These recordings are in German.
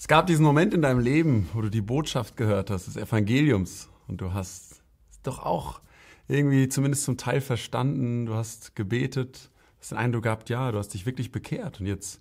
Es gab diesen Moment in deinem Leben, wo du die Botschaft gehört hast, des Evangeliums. Und du hast es doch auch irgendwie zumindest zum Teil verstanden. Du hast gebetet, hast den Eindruck gehabt, ja, du hast dich wirklich bekehrt. Und jetzt,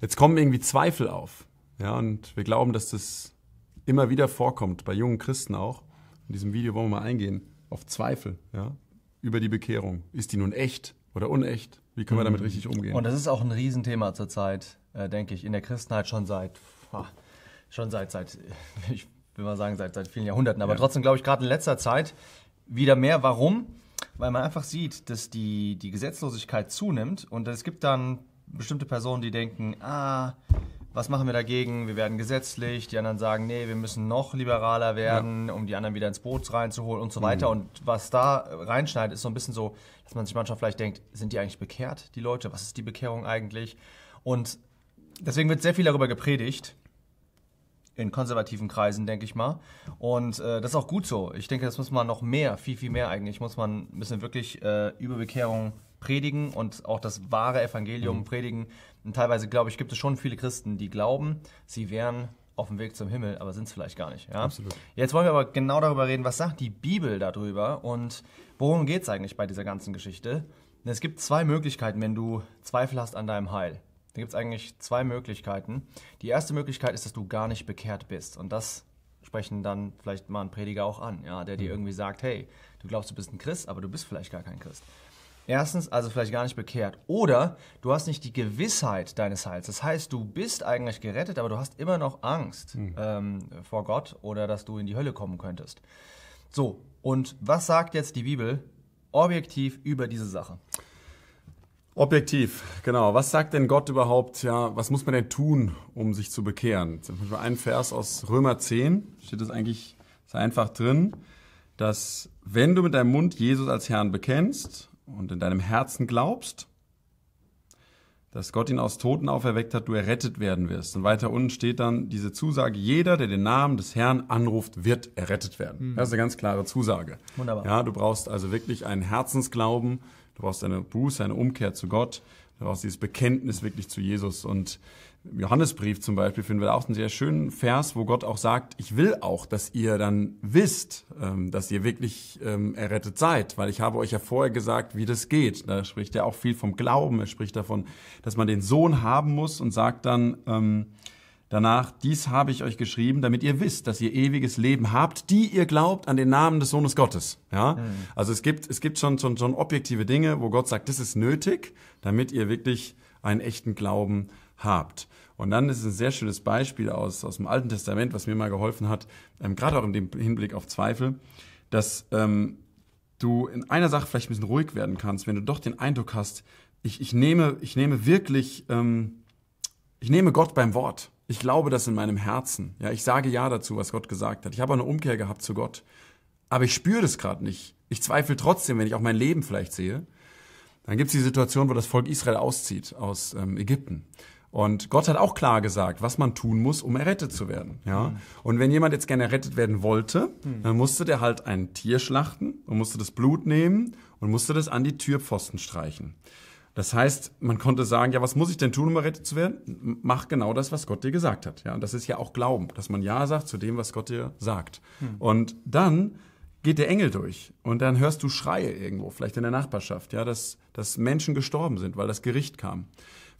jetzt kommen irgendwie Zweifel auf. Ja, und wir glauben, dass das immer wieder vorkommt, bei jungen Christen auch. In diesem Video wollen wir mal eingehen auf Zweifel, ja, über die Bekehrung. Ist die nun echt oder unecht? Wie können wir damit richtig umgehen? Und das ist auch ein Riesenthema zurzeit, äh, denke ich, in der Christenheit schon seit, schon seit, seit, ich will mal sagen, seit, seit vielen Jahrhunderten. Aber Ja. trotzdem glaube ich gerade in letzter Zeit wieder mehr. Warum? Weil man einfach sieht, dass die, die Gesetzlosigkeit zunimmt und es gibt dann bestimmte Personen, die denken, ah, was machen wir dagegen? Wir werden gesetzlich. Die anderen sagen, nee, wir müssen noch liberaler werden, um die anderen wieder ins Boot reinzuholen und so weiter. Und was da reinschneidet, ist so ein bisschen so, dass man sich manchmal vielleicht denkt, sind die eigentlich bekehrt, die Leute? Was ist die Bekehrung eigentlich? Und deswegen wird sehr viel darüber gepredigt. In konservativen Kreisen, denke ich mal. Und äh, das ist auch gut so. Ich denke, das muss man noch mehr, viel, viel mehr eigentlich, muss man müssen wirklich äh, über Bekehrung predigen und auch das wahre Evangelium predigen. Und teilweise, glaube ich, gibt es schon viele Christen, die glauben, sie wären auf dem Weg zum Himmel, aber sind es vielleicht gar nicht. Ja? Absolut. Jetzt wollen wir aber genau darüber reden, was sagt die Bibel darüber und worum geht es eigentlich bei dieser ganzen Geschichte? Denn es gibt zwei Möglichkeiten, wenn du Zweifel hast an deinem Heil. Da gibt es eigentlich zwei Möglichkeiten. Die erste Möglichkeit ist, dass du gar nicht bekehrt bist. Und das sprechen dann vielleicht mal ein Prediger auch an, ja, der dir irgendwie sagt, hey, du glaubst, du bist ein Christ, aber du bist vielleicht gar kein Christ. Erstens, also vielleicht gar nicht bekehrt. Oder du hast nicht die Gewissheit deines Heils. Das heißt, du bist eigentlich gerettet, aber du hast immer noch Angst ähm, vor Gott oder dass du in die Hölle kommen könntest. So, und was sagt jetzt die Bibel objektiv über diese Sache? Objektiv, genau. Was sagt denn Gott überhaupt? Ja, was muss man denn tun, um sich zu bekehren? Zum Beispiel ein Vers aus Römer 10, steht das eigentlich sehr einfach drin, dass wenn du mit deinem Mund Jesus als Herrn bekennst und in deinem Herzen glaubst, dass Gott ihn aus Toten auferweckt hat, du errettet werden wirst. Und weiter unten steht dann diese Zusage, jeder, der den Namen des Herrn anruft, wird errettet werden. Das ist eine ganz klare Zusage. Wunderbar. Ja, du brauchst also wirklich einen Herzensglauben, du brauchst eine Buße, eine Umkehr zu Gott, du brauchst dieses Bekenntnis wirklich zu Jesus. Und im Johannesbrief zum Beispiel finden wir auch einen sehr schönen Vers, wo Gott auch sagt, ich will auch, dass ihr dann wisst, ähm, dass ihr wirklich ähm, errettet seid, weil ich habe euch ja vorher gesagt, wie das geht. Da spricht er auch viel vom Glauben, er spricht davon, dass man den Sohn haben muss und sagt dann, ähm, Danach, dies habe ich euch geschrieben, damit ihr wisst, dass ihr ewiges Leben habt, die ihr glaubt an den Namen des Sohnes Gottes. Ja? Also es gibt, es gibt schon, schon, schon objektive Dinge, wo Gott sagt, das ist nötig, damit ihr wirklich einen echten Glauben habt. Und dann ist es ein sehr schönes Beispiel aus, aus dem Alten Testament, was mir mal geholfen hat, ähm, gerade auch in dem Hinblick auf Zweifel, dass ähm, du in einer Sache vielleicht ein bisschen ruhig werden kannst, wenn du doch den Eindruck hast, ich, ich, nehme, ich nehme wirklich, ähm, ich nehme Gott beim Wort. Ich glaube das in meinem Herzen. Ja, ich sage ja dazu, was Gott gesagt hat. Ich habe eine Umkehr gehabt zu Gott. Aber ich spüre das gerade nicht. Ich zweifle trotzdem, wenn ich auch mein Leben vielleicht sehe. Dann gibt es die Situation, wo das Volk Israel auszieht aus ähm, Ägypten. Und Gott hat auch klar gesagt, was man tun muss, um errettet zu werden. Ja? Und wenn jemand jetzt gerne errettet werden wollte, dann musste der halt ein Tier schlachten und musste das Blut nehmen und musste das an die Türpfosten streichen. Das heißt, man konnte sagen, ja, was muss ich denn tun, um errettet zu werden? Mach genau das, was Gott dir gesagt hat. Ja, und das ist ja auch Glauben, dass man Ja sagt zu dem, was Gott dir sagt. Und dann geht der Engel durch und dann hörst du Schreie irgendwo, vielleicht in der Nachbarschaft, ja, dass, dass Menschen gestorben sind, weil das Gericht kam.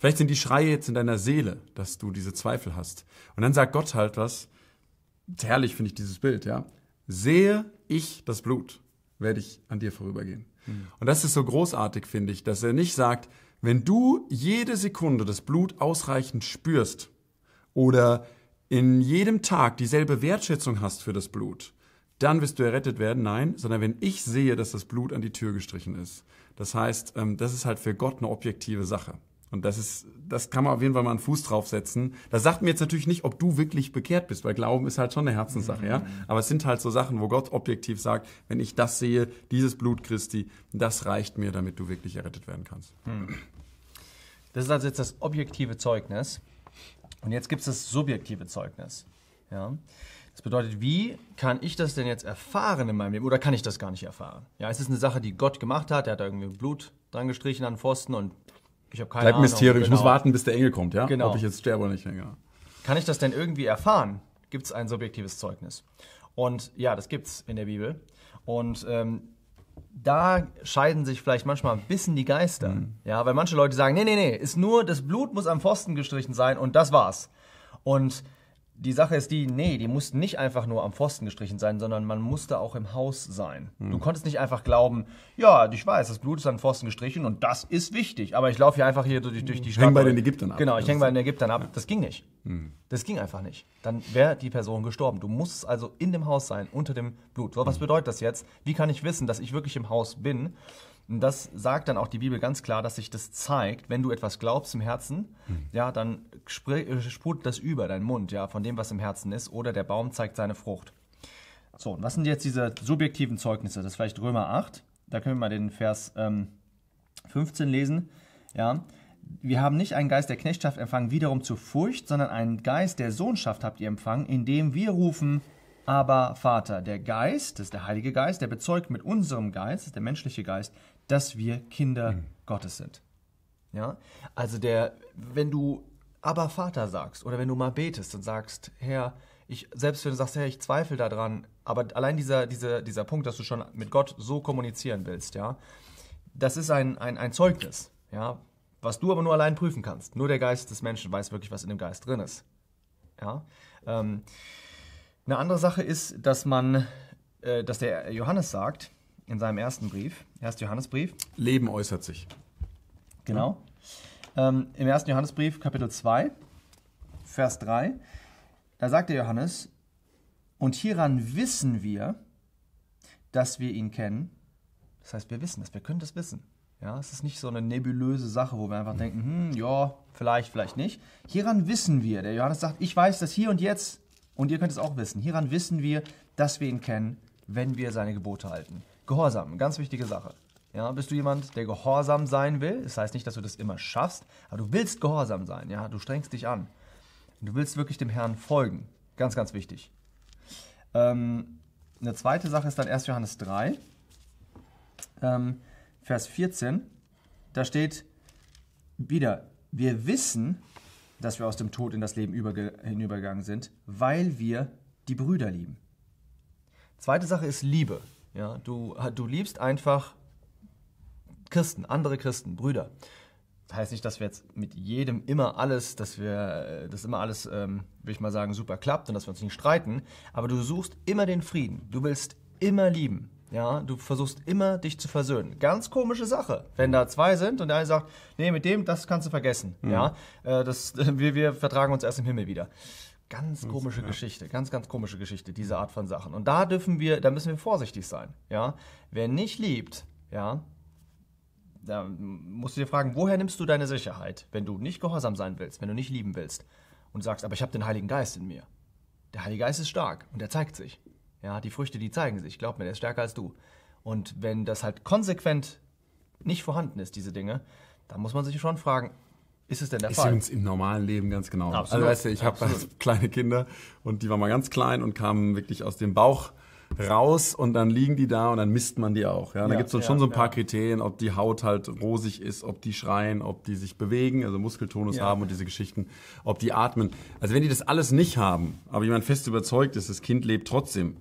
Vielleicht sind die Schreie jetzt in deiner Seele, dass du diese Zweifel hast. Und dann sagt Gott halt was, herrlich finde ich dieses Bild, ja. Sehe ich das Blut, werde ich an dir vorübergehen. Und das ist so großartig, finde ich, dass er nicht sagt, wenn du jede Sekunde das Blut ausreichend spürst oder in jedem Tag dieselbe Wertschätzung hast für das Blut, dann wirst du errettet werden. Nein, sondern wenn ich sehe, dass das Blut an die Tür gestrichen ist. Das heißt, ähm, das ist halt für Gott eine objektive Sache. Und das ist, das kann man auf jeden Fall mal einen Fuß draufsetzen. Das sagt mir jetzt natürlich nicht, ob du wirklich bekehrt bist, weil Glauben ist halt schon eine Herzenssache, ja. Aber es sind halt so Sachen, wo Gott objektiv sagt, wenn ich das sehe, dieses Blut Christi, das reicht mir, damit du wirklich errettet werden kannst. Das ist also jetzt das objektive Zeugnis. Und jetzt gibt es das subjektive Zeugnis. Ja? Das bedeutet, wie kann ich das denn jetzt erfahren in meinem Leben? Oder kann ich das gar nicht erfahren? Ja, es ist eine Sache, die Gott gemacht hat. Er hat da irgendwie Blut dran gestrichen an den Pfosten und ich habe keine Bleibt Ahnung. Mysterium. Ich muss genau. warten, bis der Engel kommt, ja? Genau. Ob ich jetzt sterbe oder nicht. Ja. Kann ich das denn irgendwie erfahren? Gibt es ein subjektives Zeugnis? Und ja, das gibt es in der Bibel. Und ähm, da scheiden sich vielleicht manchmal ein bisschen die Geister. Mhm. Ja, weil manche Leute sagen, nee, nee, nee, ist nur, das Blut muss am Pfosten gestrichen sein und das war's. Und die Sache ist die, nee, die mussten nicht einfach nur am Pfosten gestrichen sein, sondern man musste auch im Haus sein. Mhm. Du konntest nicht einfach glauben, ja, ich weiß, das Blut ist am Pfosten gestrichen und das ist wichtig, aber ich laufe hier einfach hier durch, durch die Stadt. Häng bei den Ägyptern ab. Genau, ich hänge bei den Ägyptern ab. Ja. Das ging nicht. Mhm. Das ging einfach nicht. Dann wäre die Person gestorben. Du musst also in dem Haus sein, unter dem Blut. So, was mhm. bedeutet das jetzt? Wie kann ich wissen, dass ich wirklich im Haus bin? Und das sagt dann auch die Bibel ganz klar, dass sich das zeigt, wenn du etwas glaubst im Herzen, mhm. ja, dann äh, sprudelt das über deinen Mund, ja, von dem, was im Herzen ist, oder der Baum zeigt seine Frucht. So, und was sind jetzt diese subjektiven Zeugnisse? Das ist vielleicht Römer 8. Da können wir mal den Vers ähm, 15 lesen. Ja, wir haben nicht einen Geist der Knechtschaft empfangen, wiederum zur Furcht, sondern einen Geist der Sohnschaft habt ihr empfangen, indem wir rufen, aber Vater. Der Geist, das ist der Heilige Geist, der bezeugt mit unserem Geist, das ist der menschliche Geist, dass wir Kinder mhm. Gottes sind. Ja? Also der, wenn du aber Vater sagst oder wenn du mal betest und sagst, Herr, ich, selbst wenn du sagst, Herr, ich zweifle daran, aber allein dieser, dieser, dieser Punkt, dass du schon mit Gott so kommunizieren willst, ja, das ist ein, ein, ein Zeugnis, ja, was du aber nur allein prüfen kannst. Nur der Geist des Menschen weiß wirklich, was in dem Geist drin ist. Ja? Ähm, eine andere Sache ist, dass man, äh, dass der Johannes sagt, in seinem ersten Brief, 1. Johannesbrief. Leben äußert sich. Genau. Ähm, Im 1. Johannesbrief, Kapitel 2, Vers 3, da sagt der Johannes, und hieran wissen wir, dass wir ihn kennen. Das heißt, wir wissen es, wir können das wissen. Ja, es ist nicht so eine nebulöse Sache, wo wir einfach denken, hm, ja, vielleicht, vielleicht nicht. Hieran wissen wir, der Johannes sagt, ich weiß das hier und jetzt und ihr könnt es auch wissen. Hieran wissen wir, dass wir ihn kennen, wenn wir seine Gebote halten. Gehorsam, ganz wichtige Sache. Ja, bist du jemand, der gehorsam sein will? Das heißt nicht, dass du das immer schaffst, aber du willst gehorsam sein. Ja, du strengst dich an. Du willst wirklich dem Herrn folgen. Ganz, ganz wichtig. Ähm, eine zweite Sache ist dann 1. Johannes 3, ähm, Vers 14. Da steht wieder, wir wissen, dass wir aus dem Tod in das Leben hinübergegangen sind, weil wir die Brüder lieben. Zweite Sache ist Liebe. Ja, du, du liebst einfach Christen, andere Christen, Brüder. Das heißt nicht, dass wir jetzt mit jedem immer alles, dass wir, das immer alles, ähm, will ich mal sagen, super klappt und dass wir uns nicht streiten, aber du suchst immer den Frieden. Du willst immer lieben. Ja, du versuchst immer, dich zu versöhnen. Ganz komische Sache, wenn da zwei sind und der eine sagt, nee, mit dem, das kannst du vergessen. Mhm. Ja, äh, das, wir, wir vertragen uns erst im Himmel wieder. Ganz komische ja. Geschichte, ganz, ganz komische Geschichte, diese Art von Sachen. Und da dürfen wir, da müssen wir vorsichtig sein. Ja? Wer nicht liebt, ja, da musst du dir fragen, woher nimmst du deine Sicherheit, wenn du nicht gehorsam sein willst, wenn du nicht lieben willst und sagst, aber ich habe den Heiligen Geist in mir. Der Heilige Geist ist stark und er zeigt sich. Ja, die Früchte, die zeigen sich. Glaub mir, der ist stärker als du. Und wenn das halt konsequent nicht vorhanden ist, diese Dinge, dann muss man sich schon fragen, ist es denn der ist Fall? Ist im normalen Leben ganz genau. Absolut. Also weißt du, ich habe kleine Kinder und die waren mal ganz klein und kamen wirklich aus dem Bauch raus und dann liegen die da und dann misst man die auch. Ja? Da ja, gibt es ja, schon so ein paar ja. Kriterien, ob die Haut halt rosig ist, ob die schreien, ob die sich bewegen, also Muskeltonus haben und diese Geschichten, ob die atmen. Also wenn die das alles nicht haben, aber jemand fest überzeugt ist, das Kind lebt trotzdem,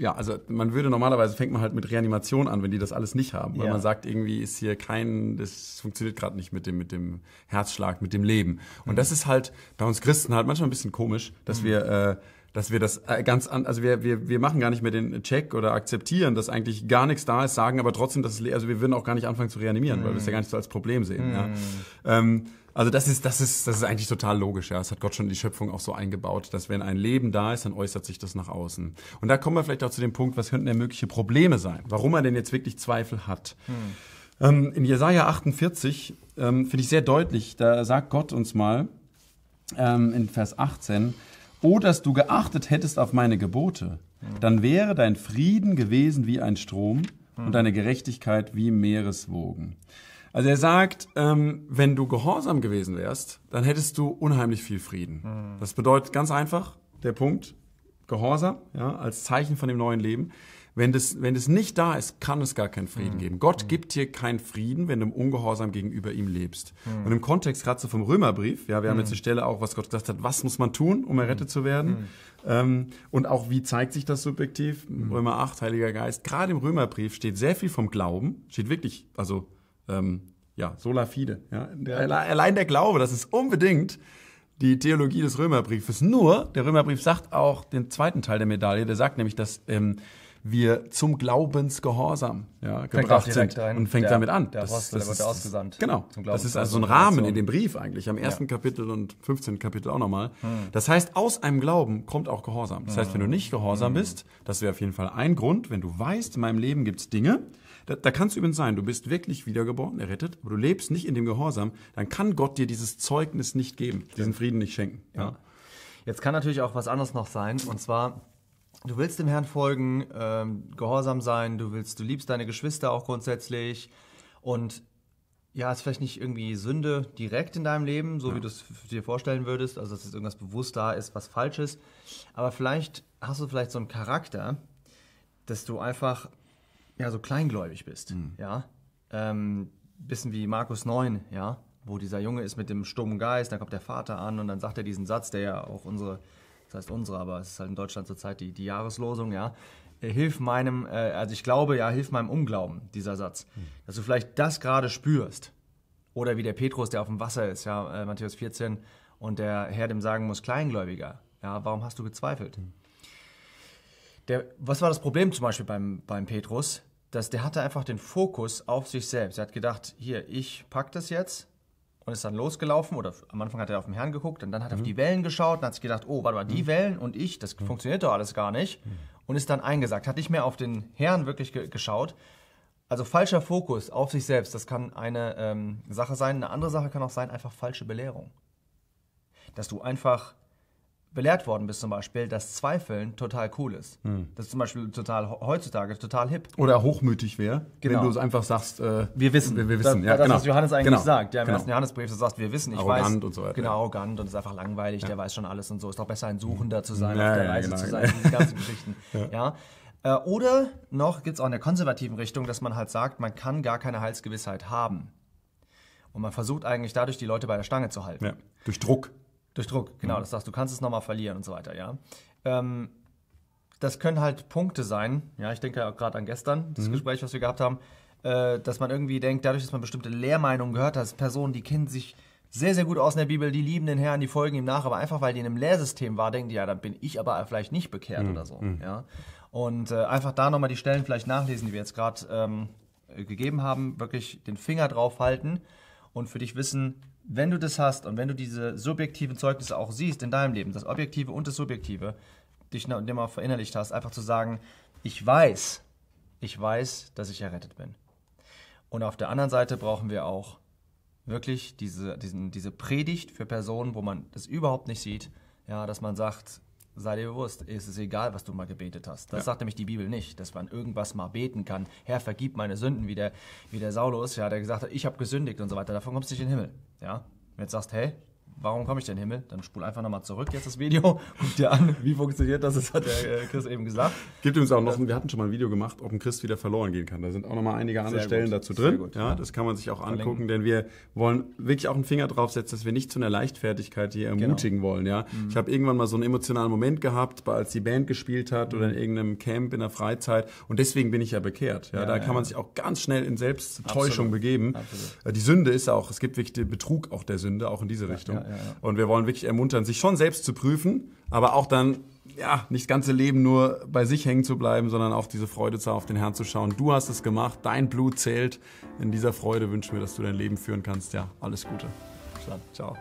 ja, also man würde normalerweise fängt man halt mit Reanimation an, wenn die das alles nicht haben, weil ja. man sagt irgendwie ist hier kein, das funktioniert gerade nicht mit dem mit dem Herzschlag, mit dem Leben. Und mhm. das ist halt bei uns Christen halt manchmal ein bisschen komisch, dass mhm. wir äh, dass wir das äh, ganz an, also wir, wir, wir machen gar nicht mehr den Check oder akzeptieren, dass eigentlich gar nichts da ist, sagen aber trotzdem, dass es, also wir würden auch gar nicht anfangen zu reanimieren, mm. weil wir es ja gar nicht so als Problem sehen. Mm. Ja. Ähm, also das ist, das ist, das ist eigentlich total logisch, ja. Das hat Gott schon in die Schöpfung auch so eingebaut, dass wenn ein Leben da ist, dann äußert sich das nach außen. Und da kommen wir vielleicht auch zu dem Punkt, was könnten denn mögliche Probleme sein? Warum er denn jetzt wirklich Zweifel hat? Hm. Ähm, in Jesaja 48 ähm, finde ich sehr deutlich, da sagt Gott uns mal ähm, in Vers 18, O, dass du geachtet hättest auf meine Gebote, hm. dann wäre dein Frieden gewesen wie ein Strom hm. und deine Gerechtigkeit wie Meereswogen. Also er sagt, ähm, wenn du gehorsam gewesen wärst, dann hättest du unheimlich viel Frieden. Mhm. Das bedeutet ganz einfach, der Punkt, Gehorsam, ja, als Zeichen von dem neuen Leben. Wenn das, wenn das nicht da ist, kann es gar keinen Frieden geben. Gott gibt dir keinen Frieden, wenn du im Ungehorsam gegenüber ihm lebst. Und im Kontext gerade so vom Römerbrief, ja, wir haben jetzt die Stelle auch, was Gott gesagt hat, was muss man tun, um errettet zu werden? Ähm, und auch wie zeigt sich das subjektiv? Römer 8, Heiliger Geist. Gerade im Römerbrief steht sehr viel vom Glauben, steht wirklich, also ähm, ja, sola fide. Ja. Allein der Glaube, das ist unbedingt die Theologie des Römerbriefes. Nur, der Römerbrief sagt auch den zweiten Teil der Medaille, der sagt nämlich, dass ähm, wir zum Glaubensgehorsam ja, gebracht sind ein. und fängt der, damit an. Der Apostel, der wurde ausgesandt. Genau. Das ist also so ein Rahmen in dem Brief eigentlich, am ersten ja. Kapitel und 15. Kapitel auch nochmal. Hm. Das heißt, aus einem Glauben kommt auch Gehorsam. Das heißt, wenn du nicht gehorsam hm. bist, das wäre auf jeden Fall ein Grund, wenn du weißt, in meinem Leben gibt's Dinge, da, da kannst du übrigens sein, du bist wirklich wiedergeboren, errettet, aber du lebst nicht in dem Gehorsam, dann kann Gott dir dieses Zeugnis nicht geben, diesen Frieden nicht schenken. Ja. ja. Jetzt kann natürlich auch was anderes noch sein, und zwar du willst dem Herrn folgen, ähm, gehorsam sein, du willst, du liebst deine Geschwister auch grundsätzlich und ja, ist vielleicht nicht irgendwie Sünde direkt in deinem Leben, so ja. wie du es dir vorstellen würdest, also dass jetzt irgendwas bewusst da ist, was falsch ist, aber vielleicht hast du vielleicht so einen Charakter, dass du einfach ja so kleingläubig bist, mhm. ja, ähm, bisschen wie Markus 9, ja, wo dieser Junge ist mit dem stummen Geist, dann kommt der Vater an und dann sagt er diesen Satz, der ja auch unsere das heißt unsere, aber es ist halt in Deutschland zurzeit die, die Jahreslosung, ja. Äh, hilf meinem, äh, also ich glaube, ja, hilf meinem Unglauben, dieser Satz. Hm. Dass du vielleicht das gerade spürst. Oder wie der Petrus, der auf dem Wasser ist, ja, äh, Matthäus 14, und der Herr dem sagen muss, Kleingläubiger, ja, warum hast du gezweifelt? Hm. Der, was war das Problem zum Beispiel beim, beim Petrus? Dass der hatte einfach den Fokus auf sich selbst. Er hat gedacht, hier, ich pack das jetzt, und ist dann losgelaufen oder am Anfang hat er auf den Herrn geguckt und dann hat er mhm. auf die Wellen geschaut und hat sich gedacht, oh, warte mal, die mhm. Wellen und ich, das mhm. funktioniert doch alles gar nicht mhm. und ist dann eingesagt, hat nicht mehr auf den Herrn wirklich ge geschaut. Also falscher Fokus auf sich selbst, das kann eine ähm, Sache sein. Eine andere Sache kann auch sein, einfach falsche Belehrung. Dass du einfach belehrt worden bist zum Beispiel, dass Zweifeln total cool ist. Hm. Das ist zum Beispiel total heutzutage total hip. Oder hochmütig wäre, genau. wenn du es einfach sagst, äh, wir wissen. Wir, wir wissen, das, ja, das, genau. was Johannes eigentlich genau. sagt. Ja, im genau. ersten Johannesbrief, du sagst, wir wissen, ich arrogant weiß. und so weiter. Genau, arrogant und ist einfach langweilig, ja. der weiß schon alles und so. Ist doch besser ein Suchender zu sein, ja, auf der Reise genau. zu sein, diese ganzen Geschichten. Ja. Äh, oder noch gibt es auch in der konservativen Richtung, dass man halt sagt, man kann gar keine Heilsgewissheit haben. Und man versucht eigentlich dadurch, die Leute bei der Stange zu halten. Ja. Durch Druck. Durch Druck, genau. Mhm. Das sagst du, kannst es nochmal verlieren und so weiter, ja. Ähm, das können halt Punkte sein. Ja, ich denke gerade an gestern, das mhm. Gespräch, was wir gehabt haben, äh, dass man irgendwie denkt, dadurch, dass man bestimmte Lehrmeinungen gehört hat, Personen, die kennen sich sehr, sehr gut aus in der Bibel, die lieben den Herrn, die folgen ihm nach, aber einfach weil die in einem Lehrsystem war, denken die, ja, dann bin ich aber vielleicht nicht bekehrt mhm. oder so. Mhm. Ja? Und äh, einfach da nochmal die Stellen vielleicht nachlesen, die wir jetzt gerade ähm, gegeben haben, wirklich den Finger drauf halten und für dich wissen, wenn du das hast und wenn du diese subjektiven Zeugnisse auch siehst in deinem Leben, das Objektive und das Subjektive, dich immer verinnerlicht hast, einfach zu sagen, ich weiß, ich weiß, dass ich errettet bin. Und auf der anderen Seite brauchen wir auch wirklich diese, diesen, diese Predigt für Personen, wo man das überhaupt nicht sieht, ja, dass man sagt, sei dir bewusst, es ist egal, was du mal gebetet hast. Das ja. sagt nämlich die Bibel nicht, dass man irgendwas mal beten kann. Herr, vergib meine Sünden, wie der, wie der Saulus, ja, der gesagt hat, ich habe gesündigt und so weiter. Davon kommst du nicht in den Himmel. Ja? Und jetzt sagst, hey, warum komme ich denn Himmel? Dann spul einfach nochmal zurück jetzt das Video, guck dir an, wie funktioniert das, das hat der äh, Chris eben gesagt. Gibt übrigens auch noch, wir hatten schon mal ein Video gemacht, ob ein Christ wieder verloren gehen kann. Da sind auch nochmal einige andere Sehr Stellen gut. dazu drin. Gut, ja, das kann man sich auch Verlinken. angucken, denn wir wollen wirklich auch einen Finger drauf setzen, dass wir nicht zu einer Leichtfertigkeit hier genau. ermutigen genau. wollen. Ja? Mhm. Ich habe irgendwann mal so einen emotionalen Moment gehabt, als die Band gespielt hat mhm. oder in irgendeinem Camp in der Freizeit und deswegen bin ich ja bekehrt. Ja, ja da ja, kann man sich auch ganz schnell in Selbsttäuschung begeben. Absolut. Äh, die Sünde ist auch, es gibt wirklich den Betrug auch der Sünde, auch in diese Richtung. Und wir wollen wirklich ermuntern, sich schon selbst zu prüfen, aber auch dann ja, nicht das ganze Leben nur bei sich hängen zu bleiben, sondern auch diese Freude zu auf den Herrn zu schauen. Du hast es gemacht, dein Blut zählt. In dieser Freude wünschen wir, dass du dein Leben führen kannst. Ja, alles Gute. Ciao.